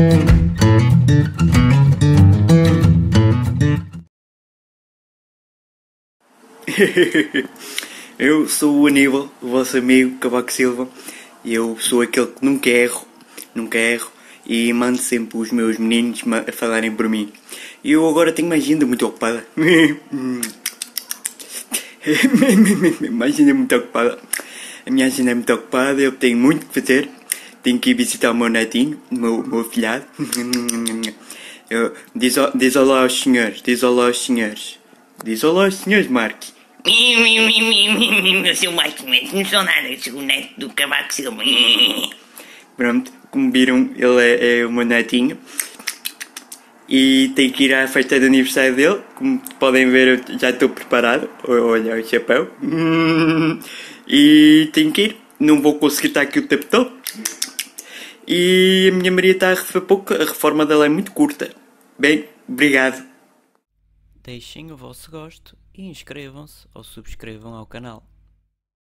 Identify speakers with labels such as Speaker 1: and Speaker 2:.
Speaker 1: eu sou o Aníbal, o vosso amigo Cavaco Silva, e eu sou aquele que nunca erro, nunca erro, e mando sempre os meus meninos a falarem por mim. E eu agora tenho uma agenda muito ocupada. uma agenda muito ocupada. A minha agenda é muito ocupada, eu tenho muito que fazer. Tenho que ir visitar o meu netinho, o meu, meu filhado. Eu, diz, diz olá aos senhores, diz olá aos senhores. Diz olá aos senhores, Mark.
Speaker 2: Eu sou o Mark, não sou nada, sou o neto do Cavaco Silva.
Speaker 1: Pronto, como viram, ele é, é o meu netinho. E tenho que ir à festa de aniversário dele. Como podem ver, eu já estou preparado. Olha o chapéu. E tenho que ir. Não vou conseguir estar aqui o tempo todo. E a minha Maria está a receber pouco. A reforma dela é muito curta. Bem, obrigado.
Speaker 3: Deixem o vosso gosto e inscrevam-se ou subscrevam ao canal.